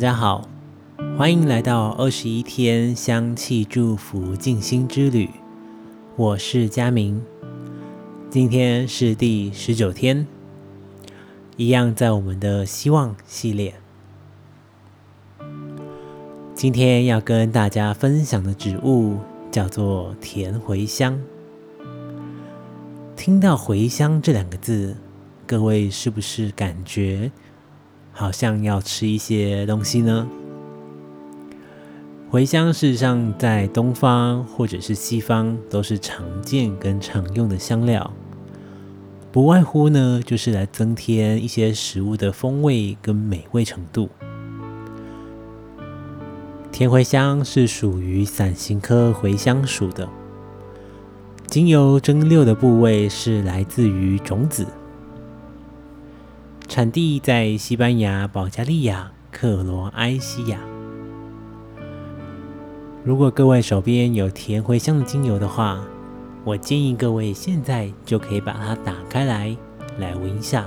大家好，欢迎来到二十一天香气祝福静心之旅。我是佳明，今天是第十九天，一样在我们的希望系列。今天要跟大家分享的植物叫做甜茴香。听到“茴香”这两个字，各位是不是感觉？好像要吃一些东西呢。茴香事实上在东方或者是西方都是常见跟常用的香料，不外乎呢就是来增添一些食物的风味跟美味程度。甜茴香是属于伞形科茴香属的，精油蒸馏的部位是来自于种子。产地在西班牙保加利亚克罗埃西亚。如果各位手边有甜茴香的精油的话，我建议各位现在就可以把它打开来，来闻一下。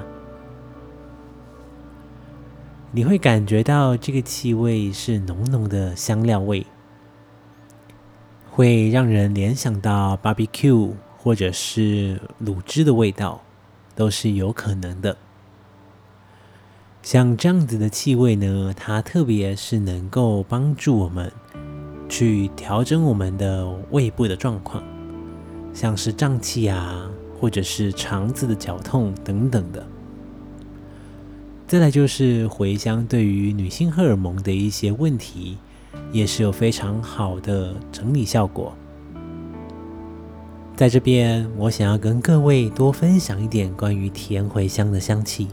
你会感觉到这个气味是浓浓的香料味，会让人联想到 barbecue 或者是卤汁的味道，都是有可能的。像这样子的气味呢，它特别是能够帮助我们去调整我们的胃部的状况，像是胀气啊，或者是肠子的绞痛等等的。再来就是茴香对于女性荷尔蒙的一些问题，也是有非常好的整理效果。在这边，我想要跟各位多分享一点关于甜茴香的香气。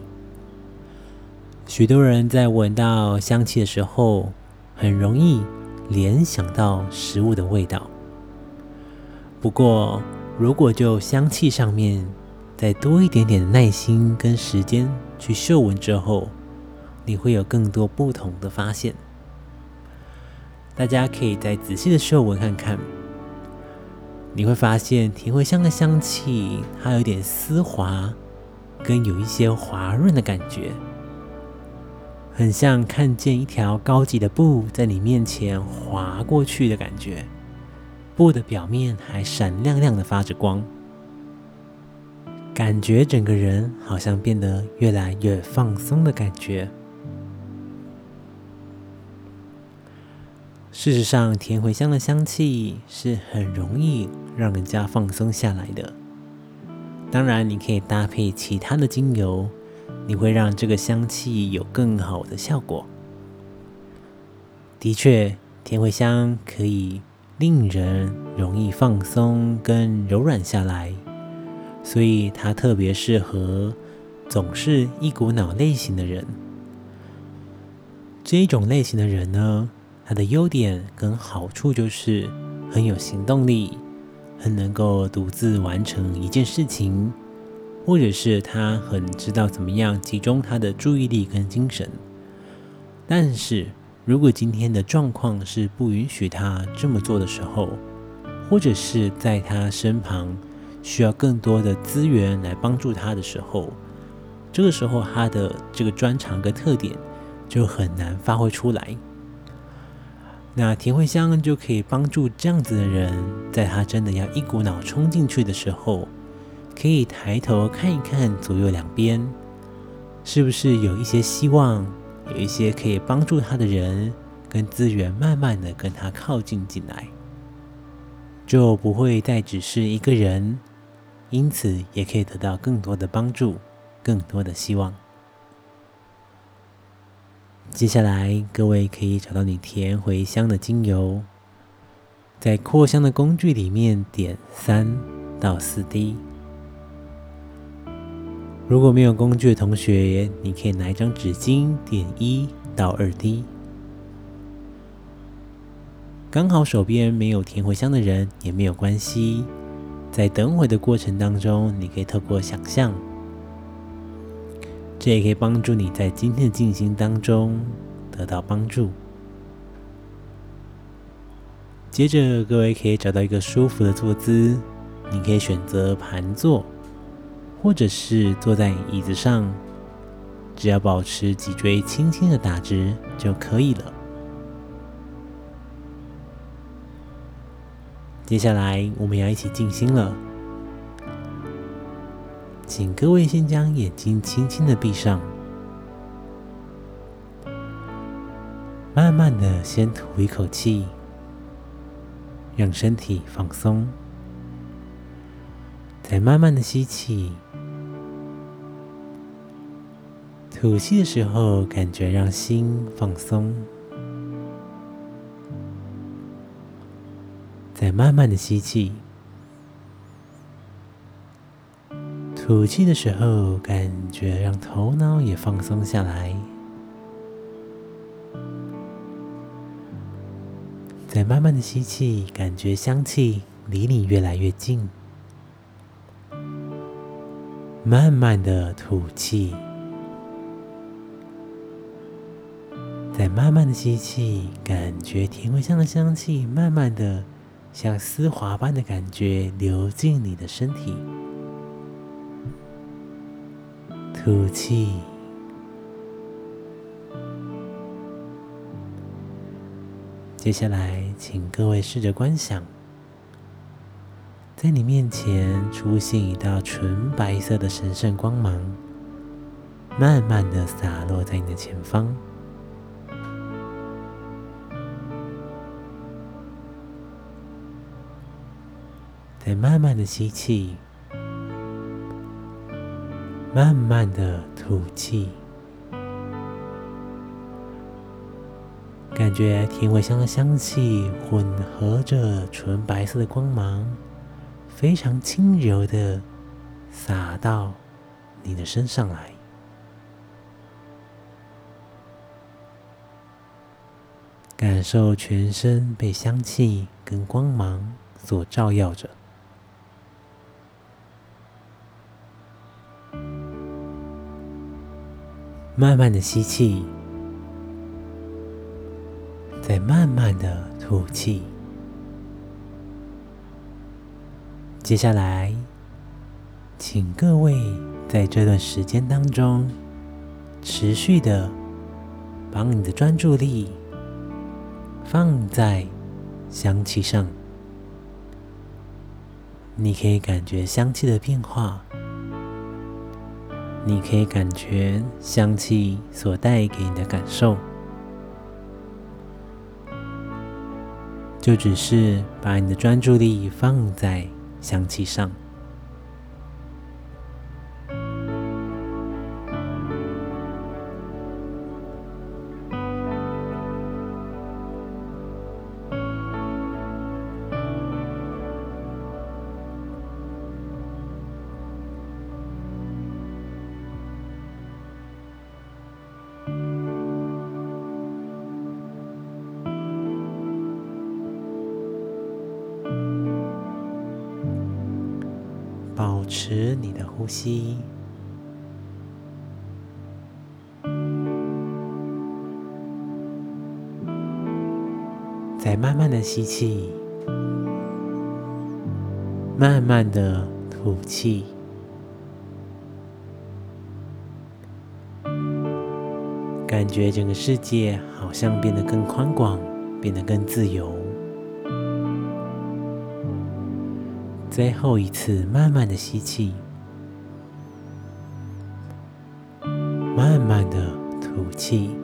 许多人在闻到香气的时候，很容易联想到食物的味道。不过，如果就香气上面再多一点点的耐心跟时间去嗅闻之后，你会有更多不同的发现。大家可以再仔细的嗅闻看看，你会发现甜茴香的香气，它有点丝滑，跟有一些滑润的感觉。很像看见一条高级的布在你面前滑过去的感觉，布的表面还闪亮亮的发着光，感觉整个人好像变得越来越放松的感觉。事实上，甜茴香的香气是很容易让人家放松下来的。当然，你可以搭配其他的精油。你会让这个香气有更好的效果。的确，甜茴香可以令人容易放松跟柔软下来，所以它特别适合总是一股脑类型的人。这一种类型的人呢，它的优点跟好处就是很有行动力，很能够独自完成一件事情。或者是他很知道怎么样集中他的注意力跟精神，但是如果今天的状况是不允许他这么做的时候，或者是在他身旁需要更多的资源来帮助他的时候，这个时候他的这个专长跟特点就很难发挥出来。那田茴香就可以帮助这样子的人，在他真的要一股脑冲进去的时候。可以抬头看一看左右两边，是不是有一些希望，有一些可以帮助他的人跟资源，慢慢的跟他靠近进来，就不会再只是一个人，因此也可以得到更多的帮助，更多的希望。接下来，各位可以找到你甜茴香的精油，在扩香的工具里面点三到四滴。如果没有工具的同学，你可以拿一张纸巾点一到二滴。刚好手边没有甜茴香的人也没有关系，在等会的过程当中，你可以透过想象，这也可以帮助你在今天的进行当中得到帮助。接着，各位可以找到一个舒服的坐姿，你可以选择盘坐。或者是坐在椅子上，只要保持脊椎轻轻的打直就可以了。接下来我们要一起静心了，请各位先将眼睛轻轻的闭上，慢慢的先吐一口气，让身体放松，再慢慢的吸气，吐气的时候感觉让心放松。再慢慢的吸气，吐气的时候，感觉让头脑也放松下来。再慢慢的吸气，感觉香气离你越来越近。慢慢的吐气，再慢慢的吸气，感觉甜味香的香气慢慢的。像丝滑般的感觉流进你的身体，吐气。接下来，请各位试着观想，在你面前出现一道纯白色的神圣光芒，慢慢的洒落在你的前方。再慢慢的吸气，慢慢的吐气，感觉甜味香的香气混合着纯白色的光芒，非常轻柔的洒到你的身上来，感受全身被香气跟光芒所照耀着。慢慢的吸气，再慢慢的吐气。接下来，请各位在这段时间当中，持续的把你的专注力放在香气上。你可以感觉香气的变化。你可以感觉香气所带给你的感受，就只是把你的专注力放在香气上。持你的呼吸，再慢慢的吸气，慢慢的吐气，感觉整个世界好像变得更宽广，变得更自由。最后一次，慢慢的吸气，慢慢的吐气。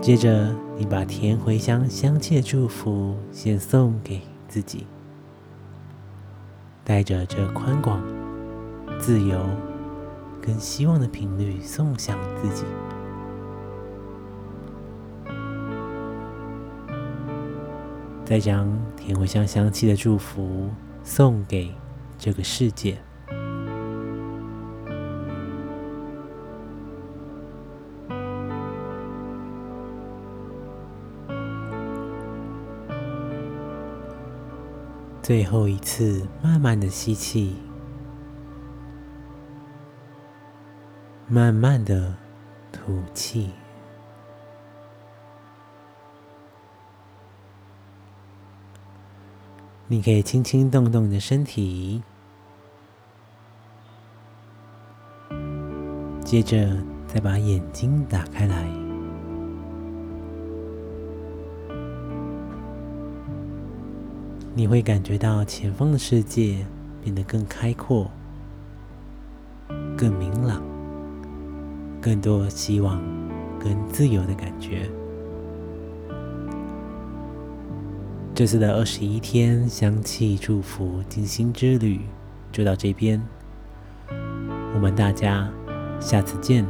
接着，你把甜茴香香气的祝福先送给自己，带着这宽广、自由跟希望的频率送向自己。再将甜茴香香气的祝福送给这个世界。最后一次，慢慢的吸气，慢慢的吐气。你可以轻轻动动你的身体，接着再把眼睛打开来，你会感觉到前方的世界变得更开阔、更明朗、更多希望、更自由的感觉。这次的二十一天香气祝福静心之旅就到这边，我们大家下次见。